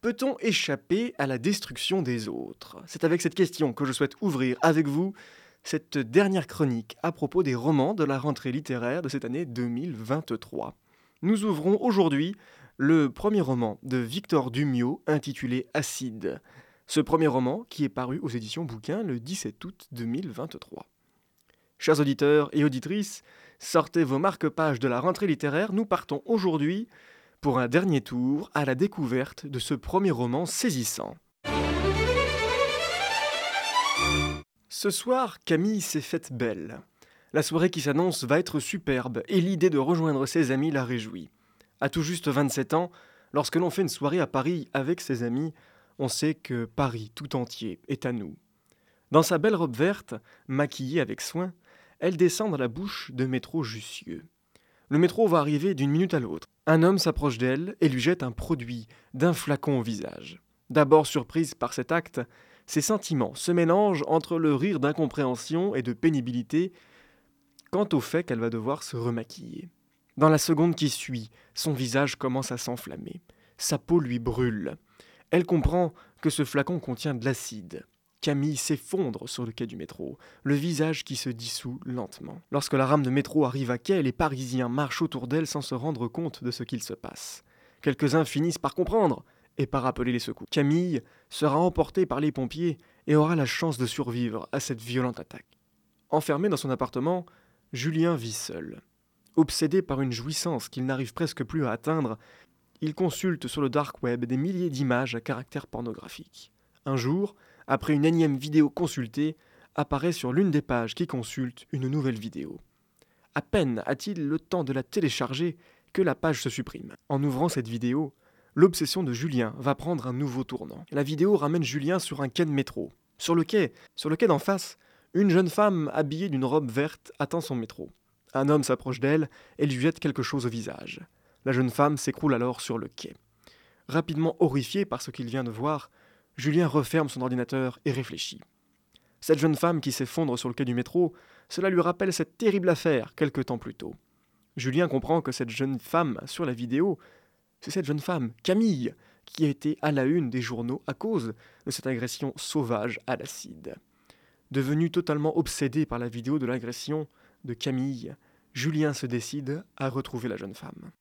Peut-on échapper à la destruction des autres? C'est avec cette question que je souhaite ouvrir avec vous cette dernière chronique à propos des romans de la rentrée littéraire de cette année 2023. Nous ouvrons aujourd'hui le premier roman de Victor Dumio intitulé Acide. Ce premier roman qui est paru aux éditions Bouquin le 17 août 2023. Chers auditeurs et auditrices, sortez vos marque-pages de la rentrée littéraire, nous partons aujourd'hui pour un dernier tour à la découverte de ce premier roman saisissant. Ce soir, Camille s'est faite belle. La soirée qui s'annonce va être superbe et l'idée de rejoindre ses amis la réjouit. À tout juste 27 ans, lorsque l'on fait une soirée à Paris avec ses amis, on sait que Paris tout entier est à nous. Dans sa belle robe verte, maquillée avec soin, elle descend dans la bouche de métro Jussieu. Le métro va arriver d'une minute à l'autre. Un homme s'approche d'elle et lui jette un produit d'un flacon au visage. D'abord surprise par cet acte, ses sentiments se mélangent entre le rire d'incompréhension et de pénibilité quant au fait qu'elle va devoir se remaquiller. Dans la seconde qui suit, son visage commence à s'enflammer. Sa peau lui brûle. Elle comprend que ce flacon contient de l'acide. Camille s'effondre sur le quai du métro, le visage qui se dissout lentement. Lorsque la rame de métro arrive à quai, les Parisiens marchent autour d'elle sans se rendre compte de ce qu'il se passe. Quelques-uns finissent par comprendre et par appeler les secours. Camille sera emportée par les pompiers et aura la chance de survivre à cette violente attaque. Enfermé dans son appartement, Julien vit seul. Obsédé par une jouissance qu'il n'arrive presque plus à atteindre, il consulte sur le dark web des milliers d'images à caractère pornographique. Un jour, après une énième vidéo consultée, apparaît sur l'une des pages qui consulte une nouvelle vidéo. À peine a-t-il le temps de la télécharger que la page se supprime. En ouvrant cette vidéo, l'obsession de Julien va prendre un nouveau tournant. La vidéo ramène Julien sur un quai de métro. Sur le quai, sur le quai d'en face, une jeune femme habillée d'une robe verte attend son métro. Un homme s'approche d'elle et lui jette quelque chose au visage. La jeune femme s'écroule alors sur le quai. Rapidement horrifié par ce qu'il vient de voir, Julien referme son ordinateur et réfléchit. Cette jeune femme qui s'effondre sur le quai du métro, cela lui rappelle cette terrible affaire quelque temps plus tôt. Julien comprend que cette jeune femme sur la vidéo, c'est cette jeune femme, Camille, qui a été à la une des journaux à cause de cette agression sauvage à l'acide. Devenu totalement obsédé par la vidéo de l'agression de Camille, Julien se décide à retrouver la jeune femme.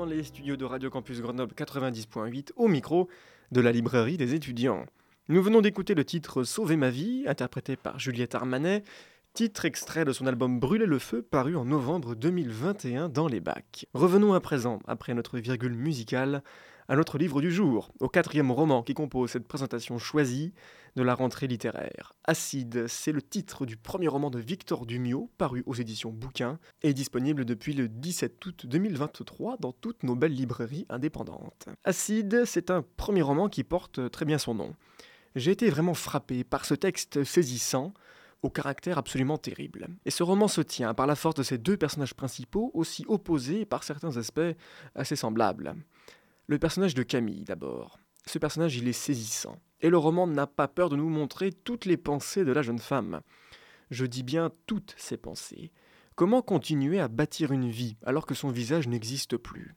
Dans les studios de Radio Campus Grenoble 90.8 au micro de la librairie des étudiants. Nous venons d'écouter le titre Sauver ma vie, interprété par Juliette Armanet, titre extrait de son album Brûler le feu, paru en novembre 2021 dans les bacs. Revenons à présent, après notre virgule musicale, à notre livre du jour, au quatrième roman qui compose cette présentation choisie de la rentrée littéraire. Acide, c'est le titre du premier roman de Victor Dumio, paru aux éditions Bouquin, et disponible depuis le 17 août 2023 dans toutes nos belles librairies indépendantes. Acide, c'est un premier roman qui porte très bien son nom. J'ai été vraiment frappé par ce texte saisissant, au caractère absolument terrible. Et ce roman se tient par la force de ses deux personnages principaux, aussi opposés par certains aspects assez semblables. Le personnage de Camille, d'abord. Ce personnage, il est saisissant. Et le roman n'a pas peur de nous montrer toutes les pensées de la jeune femme. Je dis bien toutes ses pensées. Comment continuer à bâtir une vie alors que son visage n'existe plus?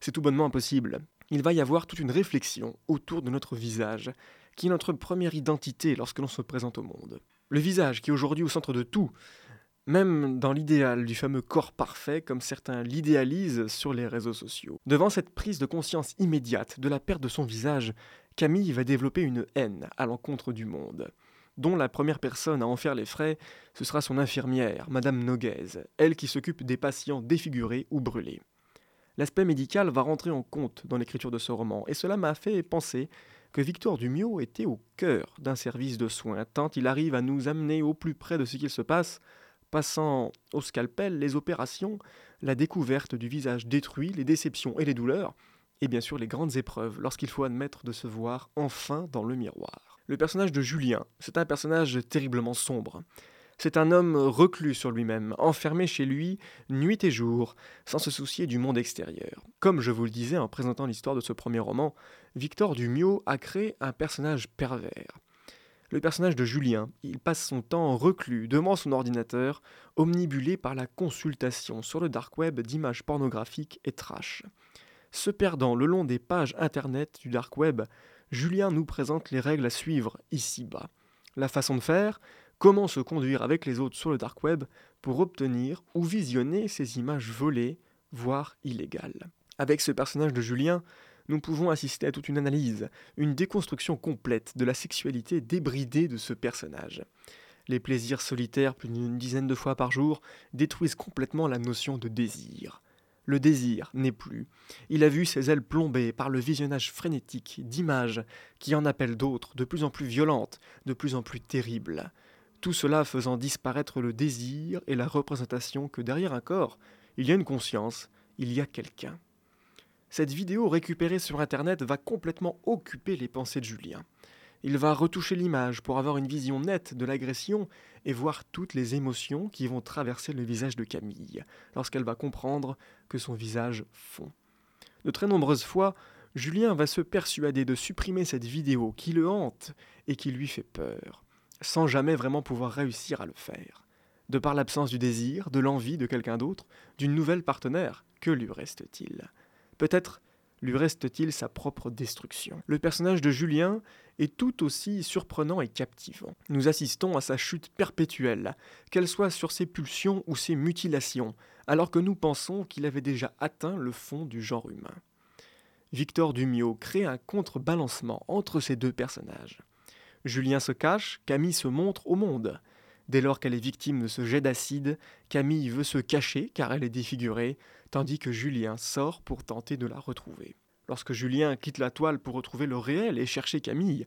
C'est tout bonnement impossible. Il va y avoir toute une réflexion autour de notre visage, qui est notre première identité lorsque l'on se présente au monde. Le visage qui est aujourd'hui au centre de tout, même dans l'idéal du fameux corps parfait, comme certains l'idéalisent sur les réseaux sociaux. Devant cette prise de conscience immédiate de la perte de son visage, Camille va développer une haine à l'encontre du monde, dont la première personne à en faire les frais, ce sera son infirmière, Madame Noguez, elle qui s'occupe des patients défigurés ou brûlés. L'aspect médical va rentrer en compte dans l'écriture de ce roman, et cela m'a fait penser que Victor Dumio était au cœur d'un service de soins, tant il arrive à nous amener au plus près de ce qu'il se passe passant au scalpel les opérations, la découverte du visage détruit, les déceptions et les douleurs, et bien sûr les grandes épreuves lorsqu'il faut admettre de se voir enfin dans le miroir. Le personnage de Julien, c'est un personnage terriblement sombre. C'est un homme reclus sur lui-même, enfermé chez lui nuit et jour, sans se soucier du monde extérieur. Comme je vous le disais en présentant l'histoire de ce premier roman, Victor Dumio a créé un personnage pervers le personnage de Julien. Il passe son temps reclus devant son ordinateur, omnibulé par la consultation sur le dark web d'images pornographiques et trash. Se perdant le long des pages internet du dark web, Julien nous présente les règles à suivre ici-bas. La façon de faire, comment se conduire avec les autres sur le dark web pour obtenir ou visionner ces images volées, voire illégales. Avec ce personnage de Julien, nous pouvons assister à toute une analyse, une déconstruction complète de la sexualité débridée de ce personnage. Les plaisirs solitaires plus d'une dizaine de fois par jour détruisent complètement la notion de désir. Le désir n'est plus. Il a vu ses ailes plombées par le visionnage frénétique d'images qui en appellent d'autres, de plus en plus violentes, de plus en plus terribles. Tout cela faisant disparaître le désir et la représentation que derrière un corps, il y a une conscience, il y a quelqu'un. Cette vidéo récupérée sur Internet va complètement occuper les pensées de Julien. Il va retoucher l'image pour avoir une vision nette de l'agression et voir toutes les émotions qui vont traverser le visage de Camille lorsqu'elle va comprendre que son visage fond. De très nombreuses fois, Julien va se persuader de supprimer cette vidéo qui le hante et qui lui fait peur, sans jamais vraiment pouvoir réussir à le faire. De par l'absence du désir, de l'envie de quelqu'un d'autre, d'une nouvelle partenaire, que lui reste-t-il? Peut-être lui reste-t-il sa propre destruction. Le personnage de Julien est tout aussi surprenant et captivant. Nous assistons à sa chute perpétuelle, qu'elle soit sur ses pulsions ou ses mutilations, alors que nous pensons qu'il avait déjà atteint le fond du genre humain. Victor Dumio crée un contrebalancement entre ces deux personnages. Julien se cache, Camille se montre au monde. Dès lors qu'elle est victime de ce jet d'acide, Camille veut se cacher car elle est défigurée, tandis que Julien sort pour tenter de la retrouver. Lorsque Julien quitte la toile pour retrouver le réel et chercher Camille,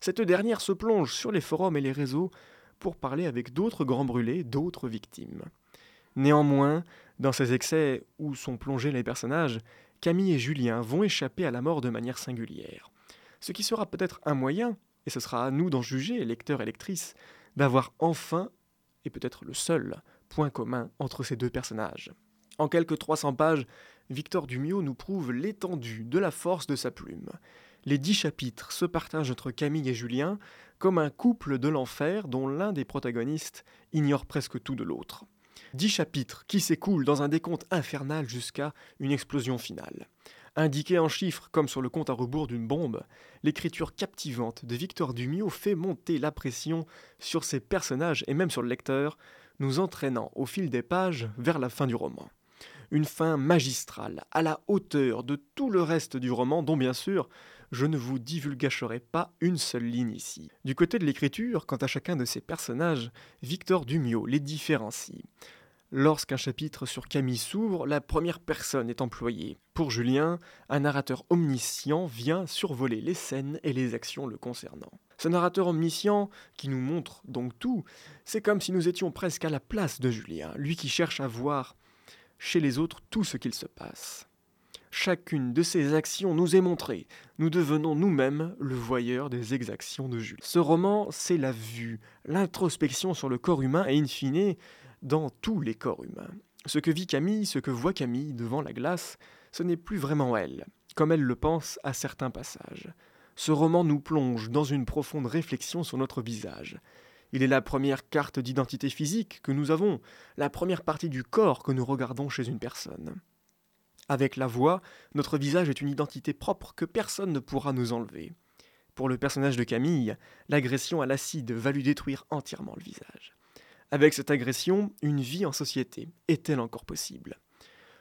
cette dernière se plonge sur les forums et les réseaux pour parler avec d'autres grands brûlés, d'autres victimes. Néanmoins, dans ces excès où sont plongés les personnages, Camille et Julien vont échapper à la mort de manière singulière. Ce qui sera peut-être un moyen, et ce sera à nous d'en juger, lecteurs et lectrices, d'avoir enfin, et peut-être le seul, point commun entre ces deux personnages. En quelques 300 pages, Victor Dumio nous prouve l'étendue de la force de sa plume. Les dix chapitres se partagent entre Camille et Julien comme un couple de l'enfer dont l'un des protagonistes ignore presque tout de l'autre. Dix chapitres qui s'écoulent dans un décompte infernal jusqu'à une explosion finale. Indiqué en chiffres comme sur le compte à rebours d'une bombe, l'écriture captivante de Victor Dumio fait monter la pression sur ses personnages et même sur le lecteur, nous entraînant au fil des pages vers la fin du roman. Une fin magistrale, à la hauteur de tout le reste du roman, dont bien sûr je ne vous divulgacherai pas une seule ligne ici. Du côté de l'écriture, quant à chacun de ces personnages, Victor Dumio les différencie. Lorsqu'un chapitre sur Camille s'ouvre, la première personne est employée. Pour Julien, un narrateur omniscient vient survoler les scènes et les actions le concernant. Ce narrateur omniscient, qui nous montre donc tout, c'est comme si nous étions presque à la place de Julien, lui qui cherche à voir chez les autres tout ce qu'il se passe. Chacune de ces actions nous est montrée. Nous devenons nous-mêmes le voyeur des exactions de Jules. Ce roman, c'est la vue, l'introspection sur le corps humain et in fine dans tous les corps humains. Ce que vit Camille, ce que voit Camille devant la glace, ce n'est plus vraiment elle, comme elle le pense à certains passages. Ce roman nous plonge dans une profonde réflexion sur notre visage. Il est la première carte d'identité physique que nous avons, la première partie du corps que nous regardons chez une personne. Avec la voix, notre visage est une identité propre que personne ne pourra nous enlever. Pour le personnage de Camille, l'agression à l'acide va lui détruire entièrement le visage. Avec cette agression, une vie en société est-elle encore possible?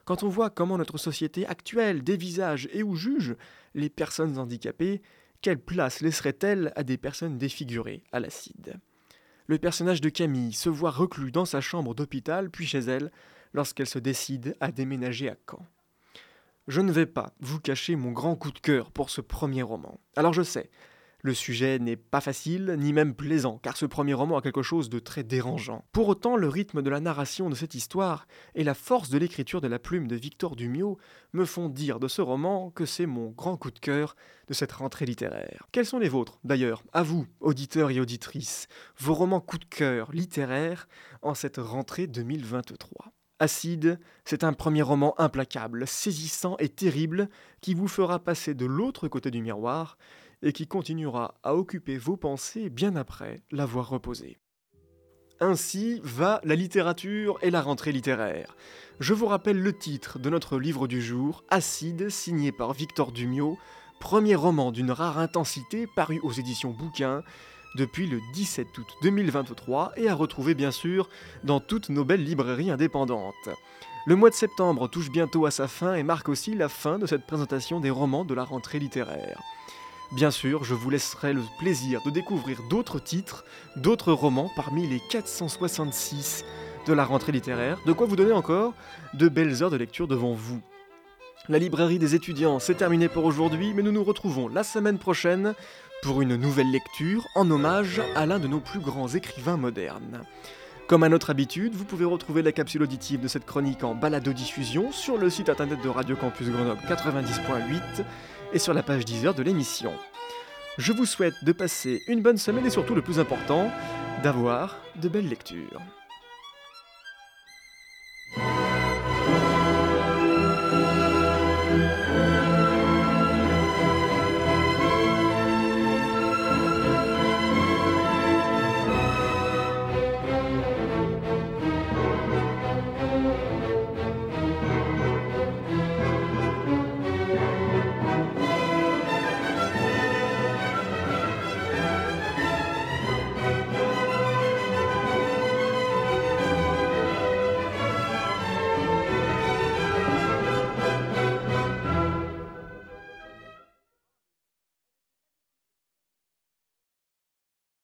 Quand on voit comment notre société actuelle dévisage et ou juge les personnes handicapées, quelle place laisserait-elle à des personnes défigurées à l'acide? Le personnage de Camille se voit reclus dans sa chambre d'hôpital puis chez elle lorsqu'elle se décide à déménager à Caen. Je ne vais pas vous cacher mon grand coup de cœur pour ce premier roman. Alors je sais, le sujet n'est pas facile, ni même plaisant, car ce premier roman a quelque chose de très dérangeant. Pour autant, le rythme de la narration de cette histoire et la force de l'écriture de la plume de Victor Dumio me font dire de ce roman que c'est mon grand coup de cœur de cette rentrée littéraire. Quels sont les vôtres, d'ailleurs, à vous, auditeurs et auditrices, vos romans coup de cœur littéraires en cette rentrée 2023 Acide, c'est un premier roman implacable, saisissant et terrible qui vous fera passer de l'autre côté du miroir et qui continuera à occuper vos pensées bien après l'avoir reposé. Ainsi va la littérature et la rentrée littéraire. Je vous rappelle le titre de notre livre du jour, Acide, signé par Victor Dumio, premier roman d'une rare intensité paru aux éditions Bouquin depuis le 17 août 2023 et à retrouver bien sûr dans toutes nos belles librairies indépendantes. Le mois de septembre touche bientôt à sa fin et marque aussi la fin de cette présentation des romans de la rentrée littéraire. Bien sûr, je vous laisserai le plaisir de découvrir d'autres titres, d'autres romans parmi les 466 de la rentrée littéraire, de quoi vous donner encore de belles heures de lecture devant vous. La librairie des étudiants, c'est terminé pour aujourd'hui, mais nous nous retrouvons la semaine prochaine pour une nouvelle lecture en hommage à l'un de nos plus grands écrivains modernes. Comme à notre habitude, vous pouvez retrouver la capsule auditive de cette chronique en balado-diffusion sur le site internet de Radio Campus Grenoble 90.8 et sur la page 10 heures de l'émission. Je vous souhaite de passer une bonne semaine et surtout le plus important, d'avoir de belles lectures.